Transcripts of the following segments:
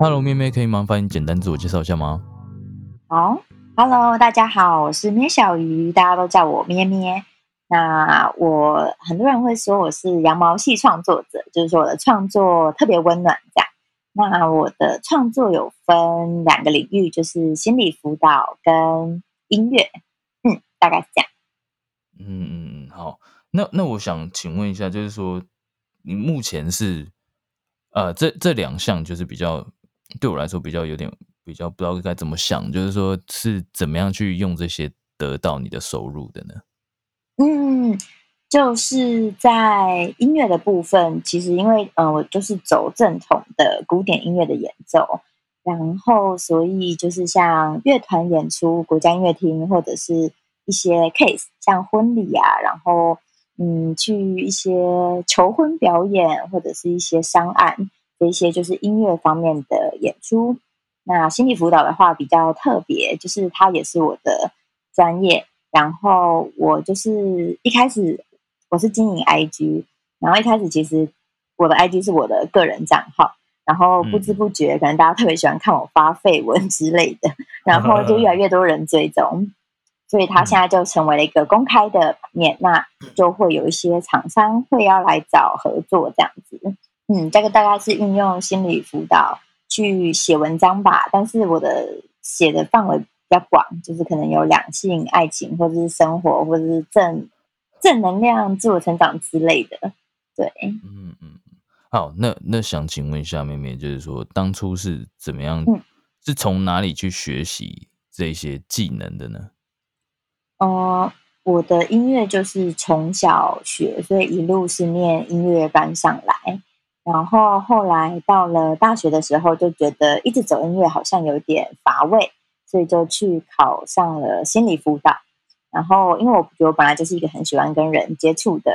Hello，咩咩，可以麻烦你简单自我介绍一下吗？好，Hello，大家好，我是咩小鱼，大家都叫我咩咩。那我很多人会说我是羊毛系创作者，就是说我的创作特别温暖这样。那我的创作有分两个领域，就是心理辅导跟音乐，嗯，大概是这样。嗯嗯嗯，好，那那我想请问一下，就是说你目前是呃这这两项就是比较。对我来说比较有点比较不知道该怎么想，就是说是怎么样去用这些得到你的收入的呢？嗯，就是在音乐的部分，其实因为嗯，我就是走正统的古典音乐的演奏，然后所以就是像乐团演出、国家音乐厅或者是一些 case，像婚礼啊，然后嗯，去一些求婚表演或者是一些商案。这一些就是音乐方面的演出，那心理辅导的话比较特别，就是它也是我的专业。然后我就是一开始我是经营 IG，然后一开始其实我的 IG 是我的个人账号，然后不知不觉可能大家特别喜欢看我发绯闻之类的，然后就越来越多人追踪，所以它现在就成为了一个公开的面，那就会有一些厂商会要来找合作这样子。嗯，这个大概是运用心理辅导去写文章吧，但是我的写的范围比较广，就是可能有两性、爱情，或者是生活，或者是正正能量、自我成长之类的。对，嗯嗯，好，那那想请问一下妹妹，就是说当初是怎么样，是从哪里去学习这些技能的呢？哦，我的音乐就是从小学，所以一路是念音乐班上来。然后后来到了大学的时候，就觉得一直走音乐好像有点乏味，所以就去考上了心理辅导。然后因为我觉得我本来就是一个很喜欢跟人接触的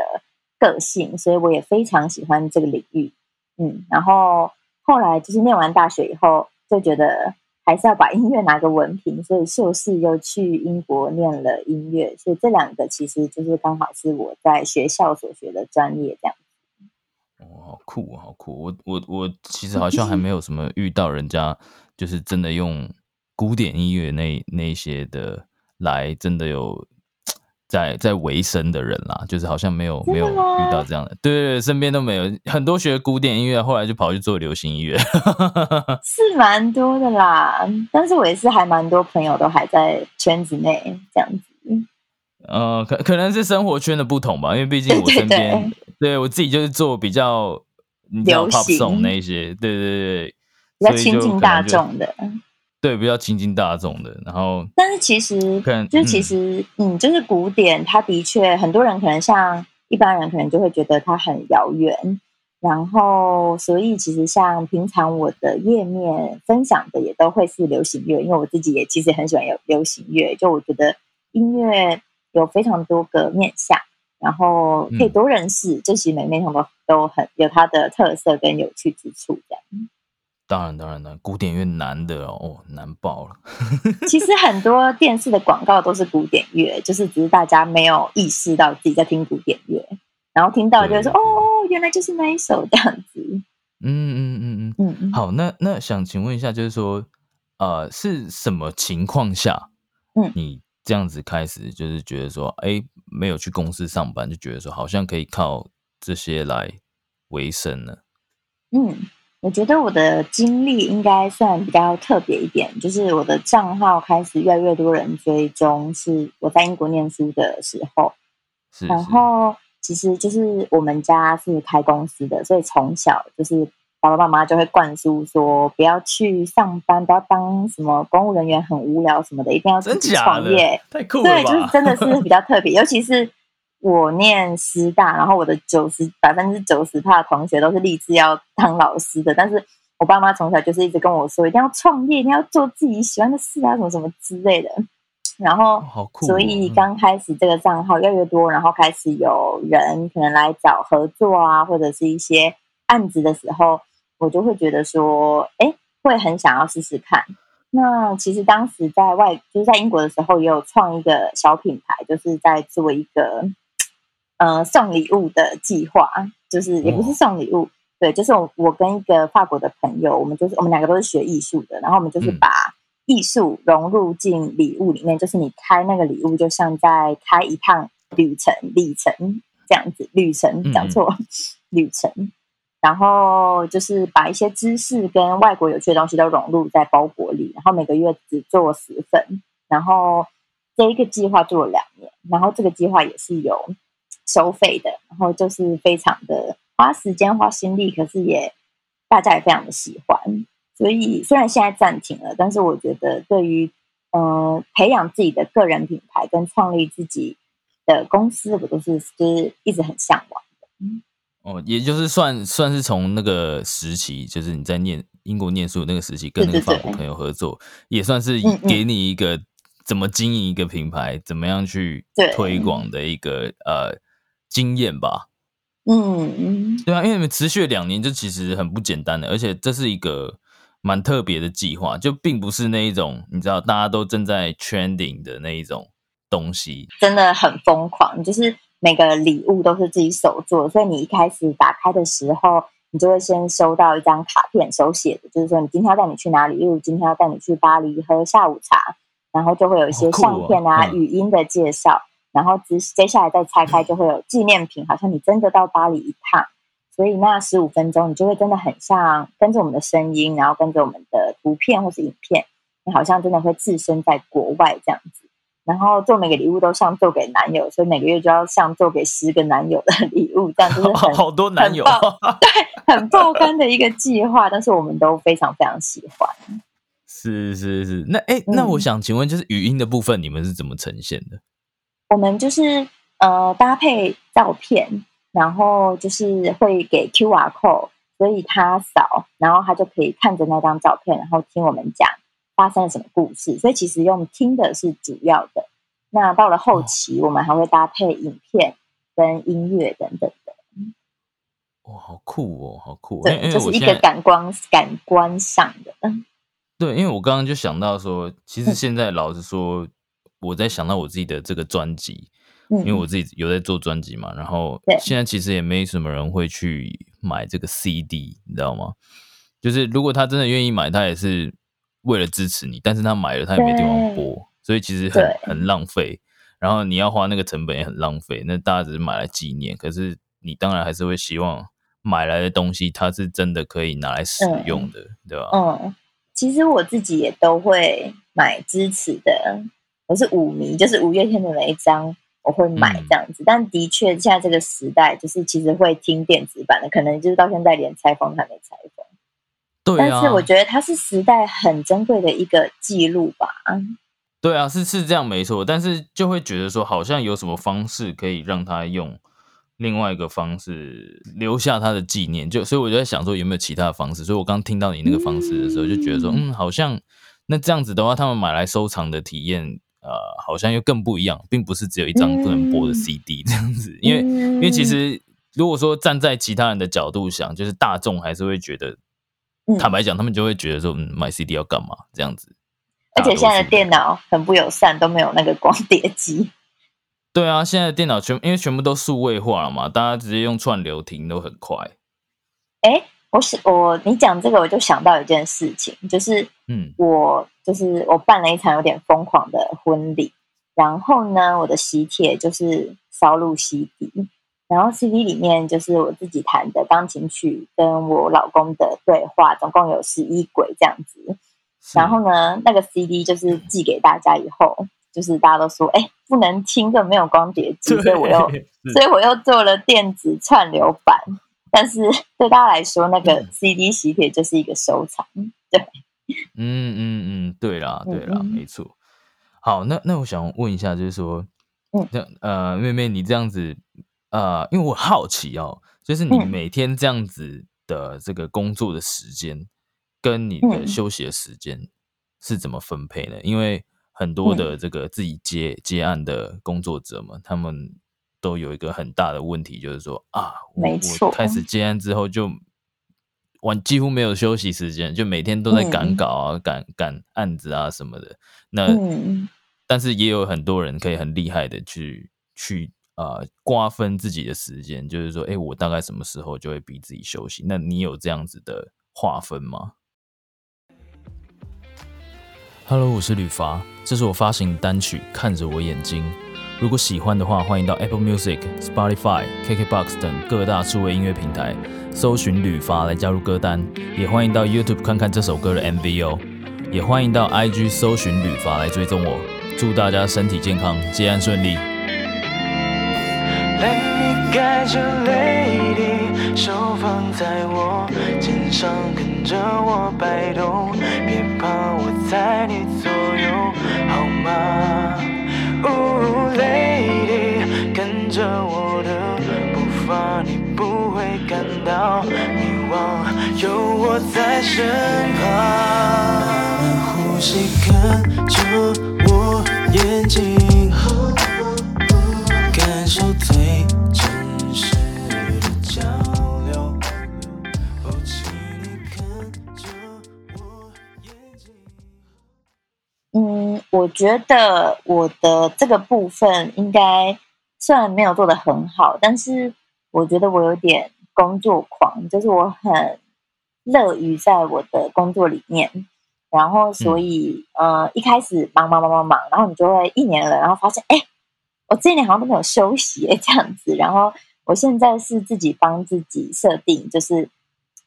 个性，所以我也非常喜欢这个领域。嗯，然后后来就是念完大学以后，就觉得还是要把音乐拿个文凭，所以硕士又去英国念了音乐。所以这两个其实就是刚好是我在学校所学的专业这样。哦，好酷，好酷！我我我其实好像还没有什么遇到人家，就是真的用古典音乐那那些的来，真的有在在维生的人啦，就是好像没有没有遇到这样的，对对对，身边都没有很多学古典音乐，后来就跑去做流行音乐，是蛮多的啦。但是我也是还蛮多朋友都还在圈子内这样子。呃，可可能是生活圈的不同吧，因为毕竟我身边。对我自己就是做比较流行那些，对对对，比较亲近大众的，对，比较亲近大众的。然后，但是其实，就其实，嗯，就是古典，它的确很多人可能像一般人可能就会觉得它很遥远。然后，所以其实像平常我的页面分享的也都会是流行乐，因为我自己也其实很喜欢有流行乐，就我觉得音乐有非常多个面向。然后可以多认识，这些每每场都都很有它的特色跟有趣之处。这样，当然当然了，古典乐难的哦，难爆了。其实很多电视的广告都是古典乐，就是只是大家没有意识到自己在听古典乐，然后听到就说哦，原来就是那一首这样子。嗯嗯嗯嗯嗯。好，那那想请问一下，就是说，呃，是什么情况下，嗯，你这样子开始就是觉得说，哎。没有去公司上班，就觉得说好像可以靠这些来维生呢。嗯，我觉得我的经历应该算比较特别一点，就是我的账号开始越来越多人追踪，是我在英国念书的时候。然后其实就是我们家是开公司的，所以从小就是爸爸妈妈就会灌输说，不要去上班，不要当什么公务人员，很无聊什么的，一定要自己创业。太酷了对，就是真的是比较特别，尤其是我念师大，然后我的九十百分之九十的同学都是立志要当老师的，但是我爸妈从小就是一直跟我说，一定要创业，一定要做自己喜欢的事啊，什么什么之类的。然后。所以刚开始这个账号越来越多，然后开始有人可能来找合作啊，或者是一些案子的时候，我就会觉得说，哎，会很想要试试看。那其实当时在外，就是在英国的时候，也有创一个小品牌，就是在做一个呃送礼物的计划，就是也不是送礼物，对，就是我我跟一个法国的朋友，我们就是我们两个都是学艺术的，然后我们就是把。艺术融入进礼物里面，就是你开那个礼物，就像在开一趟旅程、旅程这样子。旅程讲错，旅程。然后就是把一些知识跟外国有趣的东西都融入在包裹里，然后每个月只做十份。然后这一个计划做了两年，然后这个计划也是有收费的，然后就是非常的花时间、花心力，可是也大家也非常的喜欢。所以虽然现在暂停了，但是我觉得对于呃培养自己的个人品牌跟创立自己的公司，我都是就是一直很向往的。哦，也就是算算是从那个时期，就是你在念英国念书的那个时期，跟那个法国朋友合作，也算是给你一个怎么经营一个品牌，怎么样去推广的一个呃经验吧。嗯，对啊，因为你们持续了两年，这其实很不简单的，而且这是一个。蛮特别的计划，就并不是那一种你知道大家都正在 trending 的那一种东西，真的很疯狂。就是每个礼物都是自己手做，所以你一开始打开的时候，你就会先收到一张卡片，手写的，就是说你今天要带你去哪里，例如今天要带你去巴黎喝下午茶，然后就会有一些相片啊、语音的介绍，然后接接下来再拆开就会有纪念品，好像你真的到巴黎一趟。所以那十五分钟，你就会真的很像跟着我们的声音，然后跟着我们的图片或是影片，你好像真的会置身在国外这样子。然后做每个礼物都像做给男友，所以每个月就要像做给十个男友的 礼物，这样就是好多男友，对，很爆肝的一个计划。但是我们都非常非常喜欢。是是是，那哎，那我想请问，就是语音的部分，你们是怎么呈现的？我们就是呃搭配照片。然后就是会给 Q R code，所以他扫，然后他就可以看着那张照片，然后听我们讲发生了什么故事。所以其实用听的是主要的。那到了后期，我们还会搭配影片跟音乐等等的。哇，好酷哦，好酷！对，就是一个感官感官上的。对，因为我刚刚就想到说，其实现在老实说，我在想到我自己的这个专辑。因为我自己有在做专辑嘛，然后现在其实也没什么人会去买这个 CD，你知道吗？就是如果他真的愿意买，他也是为了支持你，但是他买了他也没地方播，所以其实很很浪费。然后你要花那个成本也很浪费。那大家只是买来纪念，可是你当然还是会希望买来的东西它是真的可以拿来使用的，对吧？嗯，其实我自己也都会买支持的，我是五迷，就是五月天的每一张。我会买这样子，但的确现在这个时代，就是其实会听电子版的，可能就是到现在连拆封还没拆封。对啊。但是我觉得它是时代很珍贵的一个记录吧。对啊，是是这样没错，但是就会觉得说，好像有什么方式可以让他用另外一个方式留下他的纪念，就所以我就在想说，有没有其他的方式？所以我刚听到你那个方式的时候，就觉得说，嗯，好像那这样子的话，他们买来收藏的体验。呃，好像又更不一样，并不是只有一张不能播的 CD 这样子，因为因为其实如果说站在其他人的角度想，就是大众还是会觉得，坦白讲，他们就会觉得说，嗯，买 CD 要干嘛这样子？而且现在的电脑很不友善，都没有那个光碟机。对啊，现在的电脑全因为全部都数位化了嘛，大家直接用串流听都很快。哎。我是我，你讲这个我就想到一件事情，就是嗯，我就是我办了一场有点疯狂的婚礼，然后呢，我的喜帖就是烧录 CD，然后 CD 里面就是我自己弹的钢琴曲跟我老公的对话，总共有十一轨这样子。然后呢，那个 CD 就是寄给大家以后，就是大家都说，哎，不能听，这没有光碟机，所以我又所以我又做了电子串流版。但是对大家来说，那个 CD 喜帖就是一个收藏。对，嗯嗯嗯，对啦对啦，没错。好，那那我想问一下，就是说，嗯，那呃，妹妹，你这样子，呃，因为我好奇哦，就是你每天这样子的这个工作的时间，跟你的休息的时间是怎么分配呢？因为很多的这个自己接接案的工作者们，他们都有一个很大的问题，就是说啊，没错，开始。接案之后就完几乎没有休息时间，就每天都在赶稿啊，赶赶案子啊什么的。那但是也有很多人可以很厉害的去去呃瓜分自己的时间，就是说，哎，我大概什么时候就会逼自己休息？那你有这样子的划分吗？Hello，我是吕伐，这是我发行单曲《看着我眼睛》。如果喜欢的话，欢迎到 Apple Music、Spotify、KKBox 等各大数位音乐平台搜寻吕伐来加入歌单，也欢迎到 YouTube 看看这首歌的 MV 哦，也欢迎到 IG 搜寻吕伐来追踪我。祝大家身体健康，接案顺利。泪盖着泪滴，手放在我肩上，跟着我摆动，别怕，我在你左右，好吗？Oh lady，跟着我的步伐，你不会感到迷惘，有我在身旁，呼吸看着我。眼睛，我觉得我的这个部分应该虽然没有做的很好，但是我觉得我有点工作狂，就是我很乐于在我的工作里面。然后，所以，呃，一开始忙忙忙忙忙，然后你就会一年了，然后发现，哎，我这一年好像都没有休息，哎，这样子。然后，我现在是自己帮自己设定，就是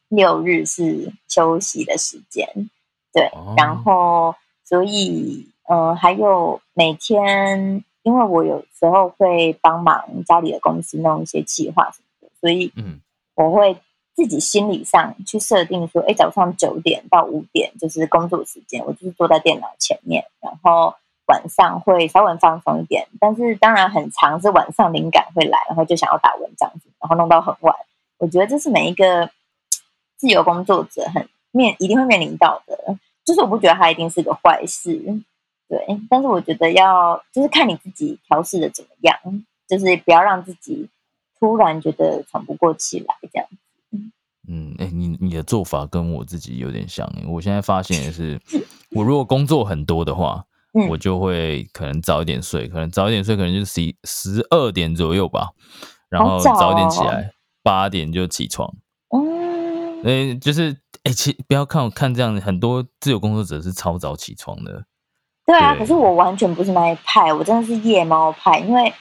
六日是休息的时间，对。然后，所以，呃，还有每天，因为我有时候会帮忙家里的公司弄一些计划什么的，所以，嗯，我会。自己心理上去设定说，哎，早上九点到五点就是工作时间，我就是坐在电脑前面，然后晚上会稍微放松一点，但是当然很长是晚上灵感会来，然后就想要打文章，然后弄到很晚。我觉得这是每一个自由工作者很面一定会面临到的，就是我不觉得它一定是个坏事，对，但是我觉得要就是看你自己调试的怎么样，就是不要让自己突然觉得喘不过气来这样。嗯，哎，你你的做法跟我自己有点像。我现在发现也是，我如果工作很多的话，我就会可能早一点睡，可能早一点睡，可能就是十十二点左右吧，然后早一点起来，八点就起床。嗯，哎，就是哎，其不要看我看这样，很多自由工作者是超早起床的。对啊，可是我完全不是那一派，我真的是夜猫派。因为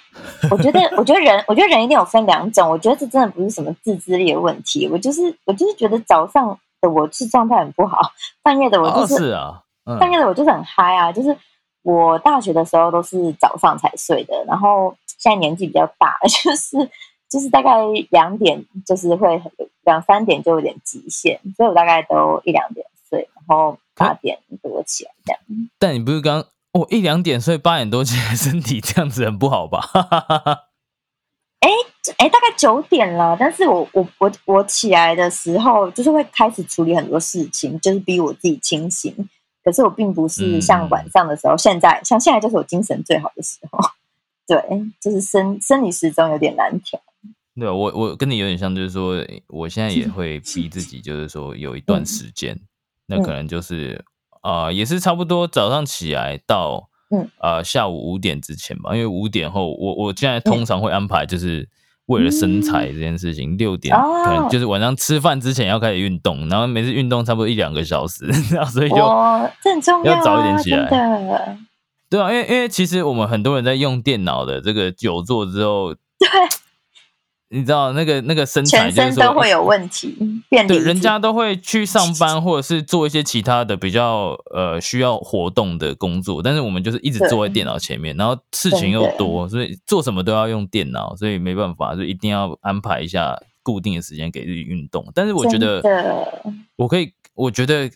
我觉得，我觉得人，我觉得人一定有分两种。我觉得这真的不是什么自制力的问题。我就是，我就是觉得早上的我是状态很不好，半夜的我就是啊，半夜的我就是很嗨啊。就是我大学的时候都是早上才睡的，然后现在年纪比较大，就是就是大概两点，就是会两三点就有点极限，所以我大概都一两点睡，然后。八点多起来这样，但你不是刚哦一两点睡八点多起来，身体这样子很不好吧？哎哎，大概九点了，但是我我我我起来的时候，就是会开始处理很多事情，就是逼我自己清醒。可是我并不是像晚上的时候，现在像现在就是我精神最好的时候。对，就是生生理时钟有点难调。对，我我跟你有点像，就是说我现在也会逼自己，就是说有一段时间。那可能就是，呃，也是差不多早上起来到，嗯，呃，下午五点之前吧。因为五点后，我我现在通常会安排，就是为了身材这件事情，六点可能就是晚上吃饭之前要开始运动，然后每次运动差不多一两个小时，然后所以就要早一点起来。对啊，因为因为其实我们很多人在用电脑的这个久坐之后，对。你知道那个那个身材，全身都会有问题。对，人家都会去上班，或者是做一些其他的比较呃需要活动的工作，但是我们就是一直坐在电脑前面，然后事情又多，所以做什么都要用电脑，所以没办法，就一定要安排一下固定的时间给自己运动。但是我觉得，我可以，我觉得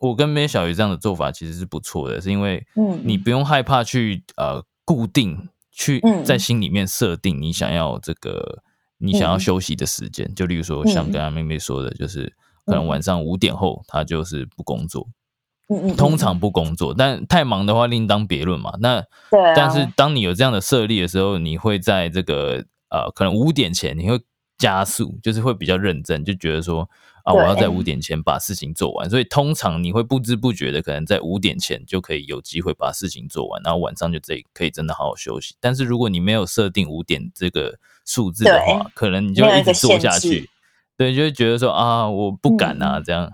我跟梅小鱼这样的做法其实是不错的，是因为嗯你不用害怕去呃固定去嗯在心里面设定你想要这个你想要嗯。休息的时间，就例如说像嗯。刚刚妹妹说的，就是可能嗯。晚上五点后她就是不工作，通常不工作，但太忙的话另当别论嘛。那对啊，但是当你有这样的设立的时候，你会在这个呃，可能五点前你会加速，就是会比较认真，就觉得说啊，我要在五点前把事情做完。所以通常你会不知不觉的，可能在五点前就可以有机会把事情做完，然后晚上就这可以真的好好休息。但是如果你没有设定五点这个数字的话，可能你就一直做下去。对，就会觉得说啊，我不敢啊，嗯这样。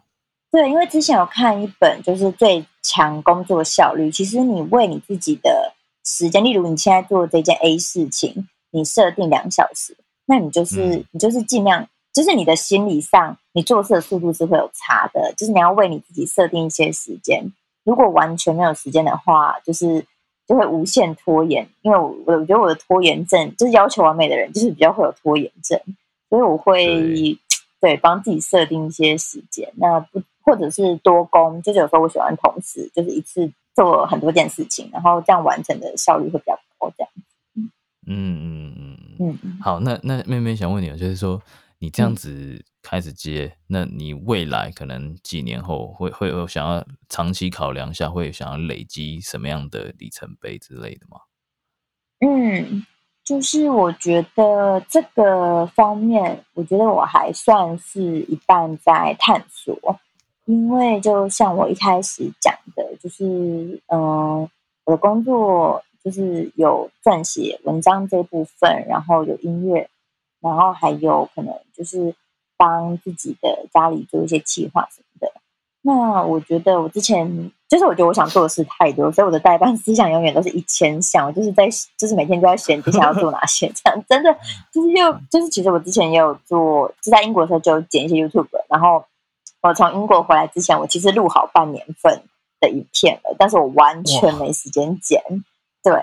对，因为之前有看一本就是最强工作效率，其实你为你自己的时间，例如你现在做这件 A 事情，你设定两小时，那你就是、嗯你就是尽量，就是你的心理上，你做事的速度是会有差的，就是你要为你自己设定一些时间。如果完全没有时间的话，就是就会无限拖延。因为我我我觉得我的拖延症，就是要求完美的人，就是比较会有拖延症，所以我会对对帮自己设定一些时间。那不或者是多工，就是有时候我喜欢同时就是一次做很多件事情，然后这样完成的效率会比较高。这样，嗯嗯嗯嗯。嗯，好，那那妹妹想问你，就是说你这样嗯子开始接，那你未来可能几年后会会有想要长期考量一下，会想要累积什么样的里程碑之类的吗？嗯，就是我觉得这个方面，我觉得我还算是一半在探索，因为就像我一开始讲的，就是嗯、呃我的工作就是有撰写文章这部分，然后有音乐，然后还有可能就是帮自己的家里做一些计划什么的。那我觉得我之前就是我觉得我想做的事太多，所以我的代办思想永远都是一千项，我就是在就是每天都在选接下来要做哪些，这样真的 就是又就是其实我之前也有做，就在英国的时候就有剪一些 YouTube，然后我从英国回来之前，我其实录好半年份的影片了，但是我完全没时间剪，对。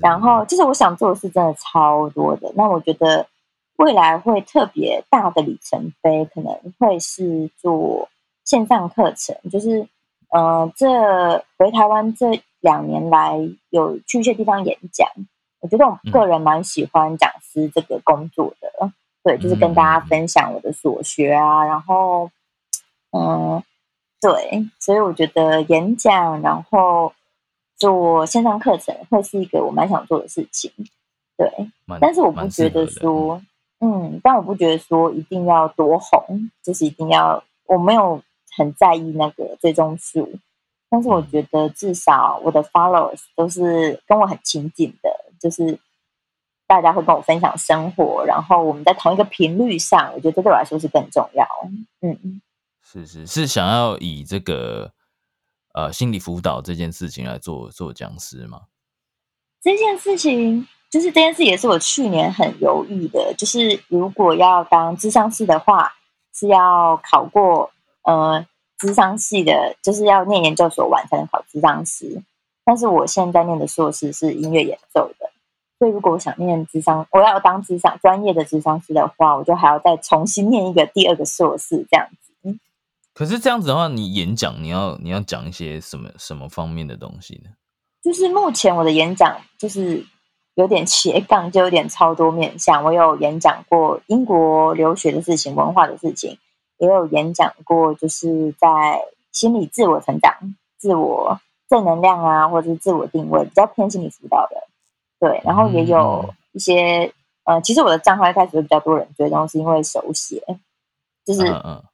然后就是我想做的事真的超多的。那我觉得未来会特别大的里程碑，可能会是做线上课程，就是呃，这回台湾这两年来有去一些地方演讲，我觉得我个人蛮喜欢讲师这个工作的。对，就是跟大家分享我的所学啊，然后嗯，对，所以我觉得演讲，然后做线上课程会是一个我蛮想做的事情。对，但是我不觉得说，嗯，但我不觉得说一定要多红，就是一定要，我没有很在意那个最终数，但是我嗯觉得至少我的 followers 都是跟我很亲近的，就是大家会跟我分享生活，然后我们在同一个频率上，我觉得这对我来说是更重要。嗯嗯。是是是想要以这个呃心理辅导这件事情来做做讲师吗？这件事情，就是这件事也是我去年很犹豫的，就是如果要当智商系的话，是要考过呃智商系的，就是要念研究所完才能考智商师。但是我现在念的硕士是音乐演奏的，所以如果我想念智商，我要当智商专业的智商师的话，我就还要再重新念一个第二个硕士这样子。可是这样子的话，你演讲你要你要讲一些什么什么方面的东西呢？就是目前我的演讲就是有点斜杠，就有点超多面向。我有演讲过英国留学的事情、文化的事情，也有演讲过就是在心理自我成长、自我正能量啊，或者是自我定位，比较偏心理辅导的。对，然后也有一些呃，其实我的账号一开始会比较多人追踪，是因为手写，就是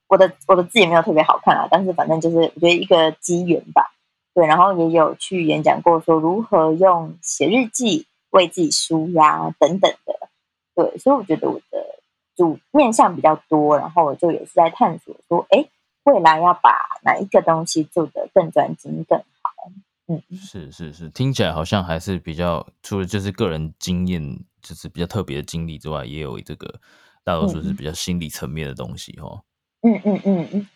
我的我的字也没有特别好看啊，但是反正就是我觉得一个机缘吧。对，然后也有去演讲过，说如何用写日记为自己舒压等等的。对，所以我觉得我的主面向比较多，然后我就也是在探索说，哎，未来要把哪一个东西做得更专精、更好。嗯，是是是，听起来好像还是比较除了就是个人经验，就是比较特别的经历之外，也有这个大多数是比较心理层面的东西哦。嗯嗯嗯嗯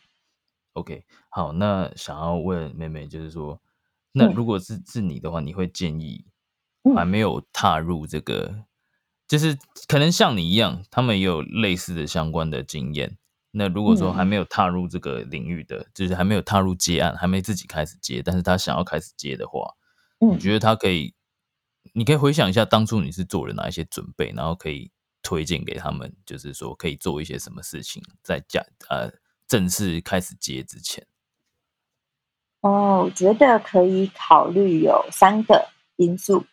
，OK，好，那想要问妹妹，就是说，那嗯如果是是你的话，你会建议嗯还没有踏入这个就是可能像你一样，他们也有类似的相关的经验。那如果说还没有踏入这个领域的，就是还没有踏入接案，还没自己开始接，但是他想要开始接的话，嗯你觉得他可以？你可以回想一下当初你是做了哪一些准备，然后可以推荐给他们，就是说可以做一些什么事情，在加呃正式开始接之前。哦，我觉得可以考虑有三个因素。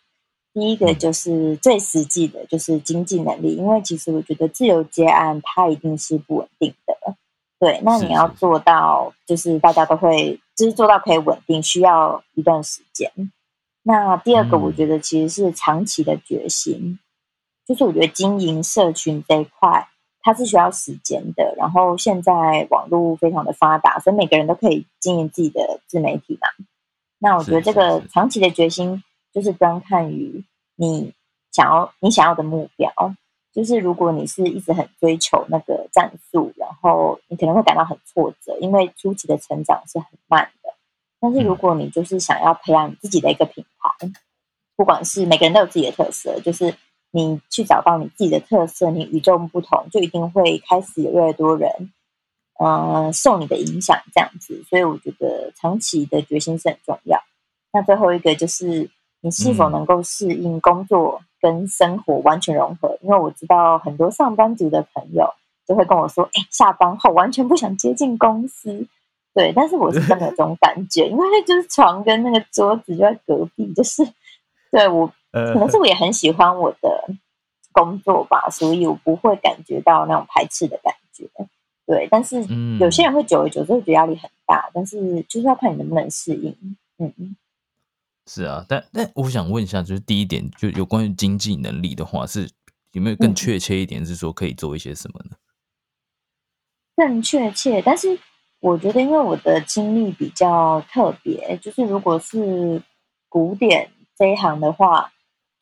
第一个嗯就是最实际的，就是经济能力，因为其实我觉得自由接案它一定是不稳定的。对，那你要做到，就是大家都会，就是做到可以稳定，需要一段时间。那第二个，嗯我觉得其实是长期的决心，就是我觉得经营社群这一块，它是需要时间的。然后现在网络非常的发达，所以每个人都可以经营自己的自媒体嘛。那我觉得这个长期的决心，就是端看于你想要你想要的目标。就是如果你是一直很追求那个战术，然后你可能会感到很挫折，因为初期的成长是很慢的。但是如嗯果你就是想要培养你自己的一个品牌，不管是每个人都有自己的特色，就是你去找到你自己的特色，你与众不同，就一定会开始有越来越多人，呃，受你的影响这样子。所以我觉得长期的决心是很重要。那最后一个就是你是否嗯能够适应工作跟生活完全融合？因为我知道很多上班族的朋友就会跟我说：“哎、下班后完全不想接近公司。”对，但是我是真的有这种感觉，因为就是床跟那个桌子就在隔壁，就是对我呃可能是我也很喜欢我的工作吧，所以我不会感觉到那种排斥的感觉。对，但是嗯有些人会久而久之会觉得压力很大，但是就是要看你能不能适应。嗯嗯。是啊，但但我想问一下，就是第一点，就有关于经济能力的话，是有没有更嗯确切一点，是说可以做一些什么呢？更确切，但是我觉得，因为我的经历比较特别，就是如果是古典这一行的话，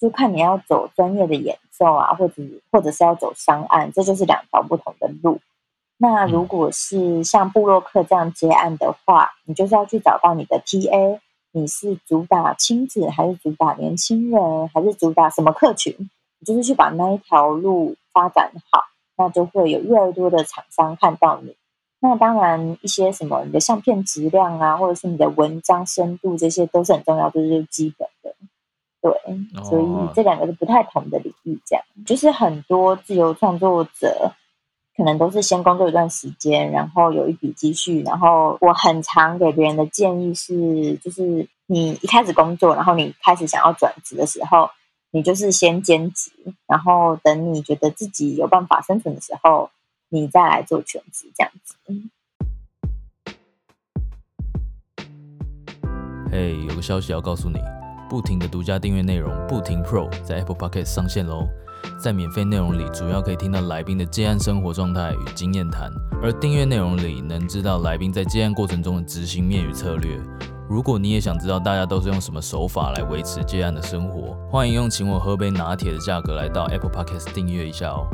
就看你要走专业的演奏啊，或者或者是要走商案，这就是两条不同的路。那如果是像布洛克这样接案的话，你就是要去找到你的 TA，你是主打亲子，还是主打年轻人，还是主打什么客群？你就是去把那一条路发展好。那就会有越来越多的厂商看到你。那当然，一些什么你的相片质量啊，或者是你的文章深度，这些都是很重要，这就是基本的。对，所哦以这两个是不太同的领域。这样，就是很多自由创作者可能都是先工作一段时间，然后有一笔积蓄，然后我很常给别人的建议是，就是你一开始工作，然后你开始想要转职的时候。你就是先兼职，然后等你觉得自己有办法生存的时候，你再来做全职这样子。嘿、有个消息要告诉你，不停的独家订阅内容，不停 Pro 在 Apple Podcast 上线喽。在免费内容里，主要可以听到来宾的接案生活状态与经验谈，而订阅内容里能知道来宾在接案过程中的执行面与策略。如果你也想知道大家都是用什么手法来维持接案的生活，欢迎用请我喝杯拿铁的价格来到 Apple Podcast 订阅一下哦。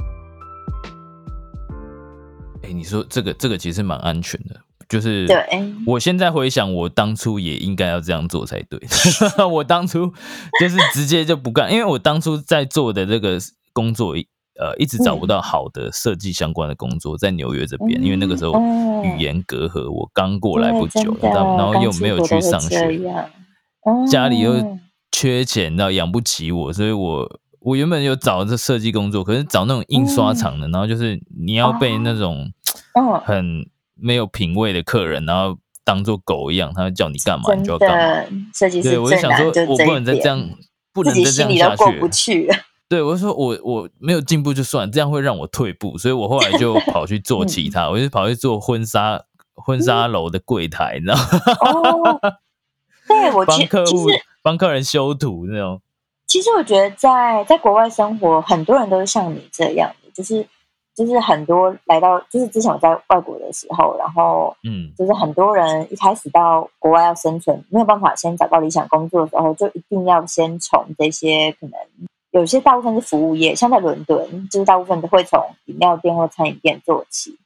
哎，你说这个这个其实蛮安全的，就是对，我现在回想，我当初也应该要这样做才对。我当初就是直接就不干，因为我当初在做的这个工作，呃，一直找不到好的设计相关的工作，在纽约这边，因为那个时候嗯语言隔阂，我刚过来不久，然后然后又没有去上学，家里又缺钱，然后养不起我，所以我我原本有找这设计工作，可是找那种印刷厂的，然后就是你要被那种嗯，很没有品味的客人，然后当做狗一样，他会叫你干嘛你就要干嘛。设计。对，师最我就想说我不能再这样，不能再这样下去。对，我就说我我没有进步就算，这样会让我退步，所以我后来就 跑去做其嗯他，我就跑去做婚纱婚纱楼的柜台，你知道吗？哦，对我帮其客户帮客人修图那种。其实我觉得在在国外生活，很多人都是像你这样的，就是就是很多来到，就是之前我在外国的时候，然后嗯，就是很多人一开始到国外要生存，没有办法先找到理想工作的时候，就一定要先从这些可能有些大部分是服务业，像在伦敦，就是大部分都会从饮料店或餐饮店做起。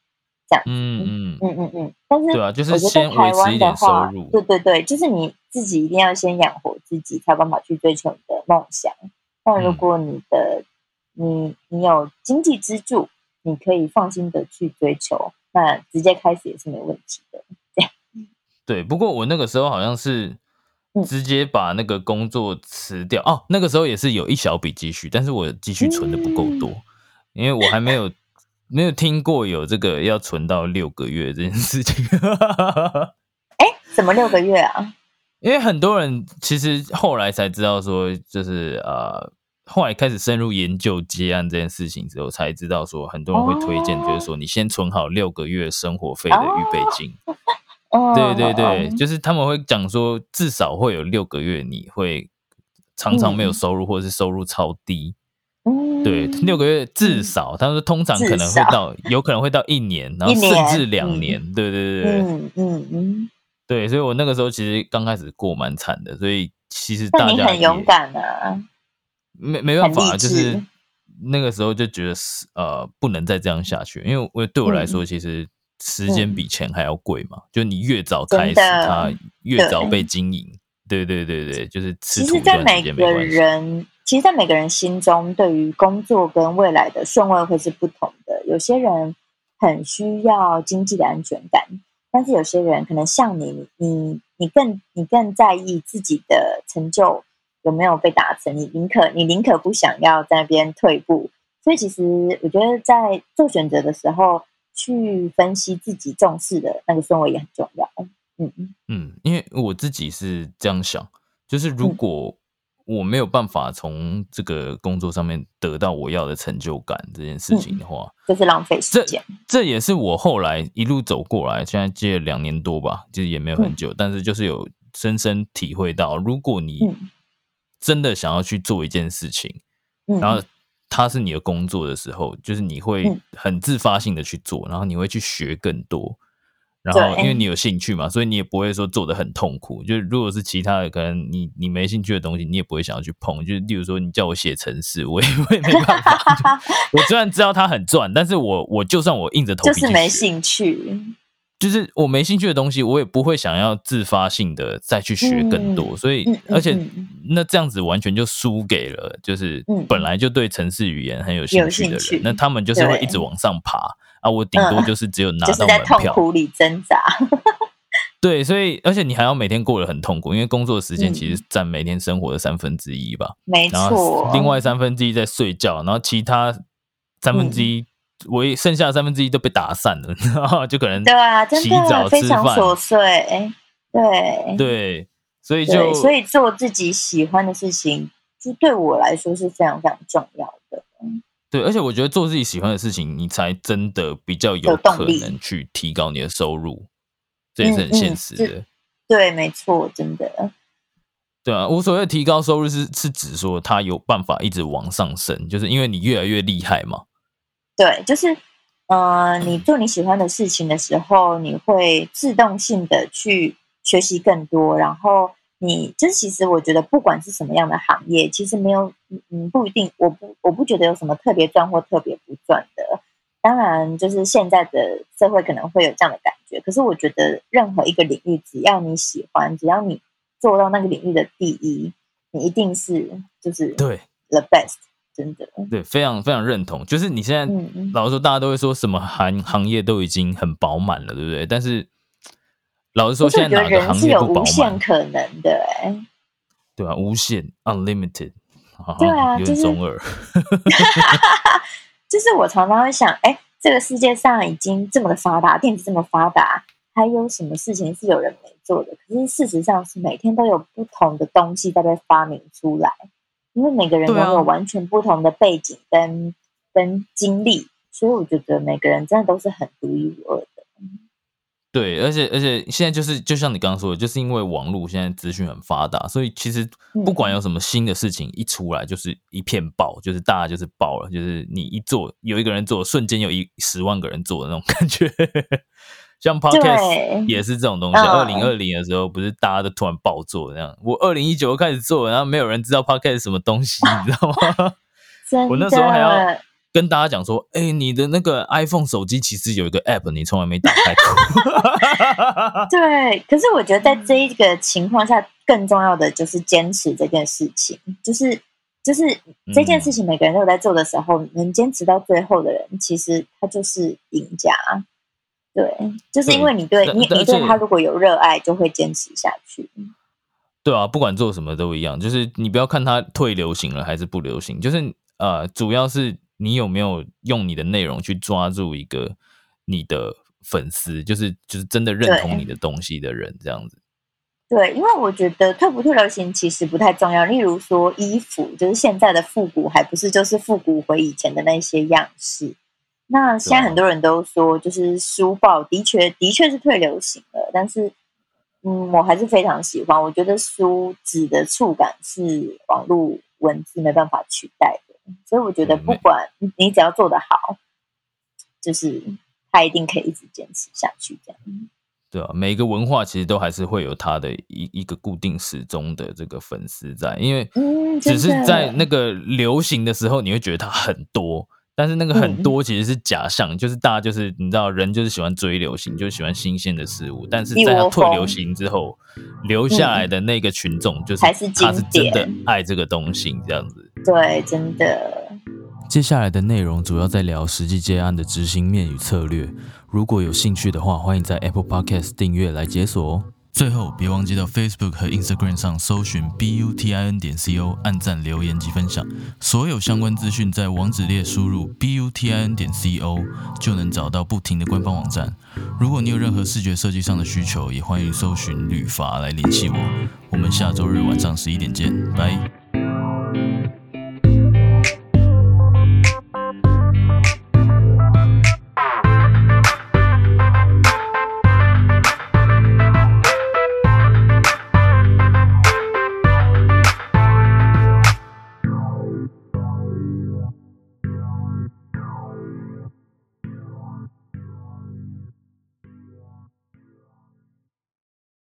这样嗯嗯，嗯嗯嗯，但是对啊，就是先在台湾的维持一点收话入，。对对对，就是你自己一定要先养活自己，才有办法去追求你的梦想。但如嗯果你的你你有经济支柱，你可以放心的去追求，那直接开始也是没问题的。这 样对，不过我那个时候好像是嗯直接把那个工作辞掉、哦，那个时候也是有一小笔积蓄，但是我积蓄存的不够多，因为我还没有没有听过有这个要存到六个月这件事情。哎，怎么六个月啊？因为很多人其实后来才知道说，就是呃，后来开始深入研究接案这件事情之后，才知道说，很多人会推荐，哦就是说你先存好六个月生活费的预备金。哦，对对对，嗯就是他们会讲说，至少会有六个月你会常常没有收入，或者是收入超低。嗯对，六个月至少，他说通常可能会到，有可能会到一年，然后甚至两嗯年。对对对对。嗯嗯嗯，对，所以我那个时候其实刚开始过蛮惨的，所以其实大家很勇敢啊，没没办法，就是那个时候就觉得是呃不能再这样下去，因为我对我来说，其实时间比钱还要贵嘛，就你越早开始，嗯真的它越早被经营。对对对对，就是其实，在每个。人，其实，在每个人心中，对于工作跟未来的顺位会是不同的。有些人很需要经济的安全感，但是有些人可能像你，你你更你更在意自己的成就有没有被达成，你宁可你宁可不想要在那边退步。所以，其实我觉得在做选择的时候，去分析自己重视的那个氛围也很重要。嗯嗯。嗯，因为我自己是这样想，就是如嗯。果我没有办法从这个工作上面得到我要的成就感这件事情的话，就是浪费时间。这也是我后来一路走过来，现在接了两年多吧，其实也没有很久，但是就是有深深体会到，如果你嗯。真的想要去做一件事情，嗯，然后它是你的工作的时候，就是你会嗯很自发性的去做，然后你会去学更多。然后，因为你有兴趣嘛，所以你也不会说做的很痛苦。就是如果是其他的，可能你你没兴趣的东西，你也不会想要去碰。就是例如说，你叫我写程式，我也 我也没办法。我虽然知道它很赚，但是我我就算我硬着头皮就是没兴趣。就是我没兴趣的东西，我也不会想要自发性的再去学更多，嗯所以而且嗯那这样子完全就输给了就是嗯。本来就对城市语言很有兴趣的人，那他们就是会一直往上爬啊，我顶多嗯就是只有拿就是在到门票，痛苦里挣扎。对，所以而且你还要每天过得很痛苦，因为工作时间嗯。其实占每天生活的三分之一吧，没错，另外三分之一在睡觉，然后其他三分之嗯。一。我剩下三分之一都被打散了，然后就可能对啊，真洗澡的非，常琐碎。对对，所以，就所以做自己喜欢的事情，就对我来说是非常非常重要的。对，而且我觉得做自己喜欢的事情，你才真的比较有有动力可能去提高你的收入，这也是很嗯嗯现实的。是对，没错，真的。对啊，我所谓的提高收入是是指说它有办法一直往上升，就是因为你越来越厉害嘛。对，就是，呃，你做你喜欢的事情的时候，你会自动性的去学习更多，然后你，这其实我觉得不管是什么样的行业，其实没有，嗯，不一定，我不，我不觉得有什么特别赚或特别不赚的。当然，就是现在的社会可能会有这样的感觉，可是我觉得任何一个领域，只要你喜欢，只要你做到那个领域的第一，你一定是就是对 the best，真的。对，非常非常认同。就是你现在、老实说，大家都会说什么行行业都已经很饱满了，对不对？但是老实说，现在哪个行业不饱无限满？可能的、欸，对啊，无限 unlimited，好对啊有就是点中二。就是我常常会想，哎、这个世界上已经这么的发达，电子这么发达，还有什么事情是有人没做的？可是事实上是每天都有不同的东西在被发明出来，因为每个人对啊拥有完全不同的背景跟、跟经历，所以我觉得每个人真的都是很独一无二的。对，而且而且现在就是就像你刚刚说的，就是因为网络现在资讯很发达，所以其实不管有什么新的事情一出来，就是一片爆，就是大家就是爆了，就是你一做有一个人做，瞬间有一十万个人做的那种感觉。像 podcast 也是这种东西，嗯二零二零的时候不是大家都突然爆做这样，我二零一九开始做，然后没有人知道 podcast 是什么东西，你知道吗？我那时候还要跟大家讲说，哎、你的那个 iPhone 手机其实有一个 App，你从来没打开过。对，可是我觉得在这一个情况下，更重要的就是坚持这件事情。就是就是这件事情每个人都有在做的时候，能坚持到最后的人，其实他就是赢家。对，就是因为你对你你对他如果有热爱，就会坚持下去。对啊，不管做什么都一样，就是你不要看他退流行了还是不流行，就是呃，主要是你有没有用你的内容去抓住一个你的粉丝，就是就是真的认同你的东西的人，这样子。对，因为我觉得退不退流行其实不太重要。例如说衣服，就是现在的复古，还不是就是复古回以前的那些样式。那现在很多人都说，就是书报的确的确是退流行了，但是。嗯，我还是非常喜欢。我觉得书纸的触感是网络文字没办法取代的，所以我觉得不管你只要做得好，就是它一定可以一直坚持下去。这样，对啊，每个文化其实都还是会有它的一一个固定始终的这个粉丝在，因为只是在那个流行的时候，你会觉得它很多。但是那个很多其实是假象，就是大家就是你知道，人就是喜欢追流行，就喜欢新鲜的事物。但是在他退流行之后，留下来的那个群众就是他是真的爱这个东西，这样子。对，真的。接下来的内容主要在聊实际接案的执行面与策略。如果有兴趣的话，欢迎在 Apple Podcast 订阅来解锁哦。最后，别忘记到 Facebook 和 Instagram 上搜寻 b u t i n 点 c o，按赞、留言及分享。所有相关资讯在网址列输入 b u t i n 点 c o，就能找到不停的官方网站。如果你有任何视觉设计上的需求，也欢迎搜寻旅发来联系我。我们下周日晚上十一点见，拜。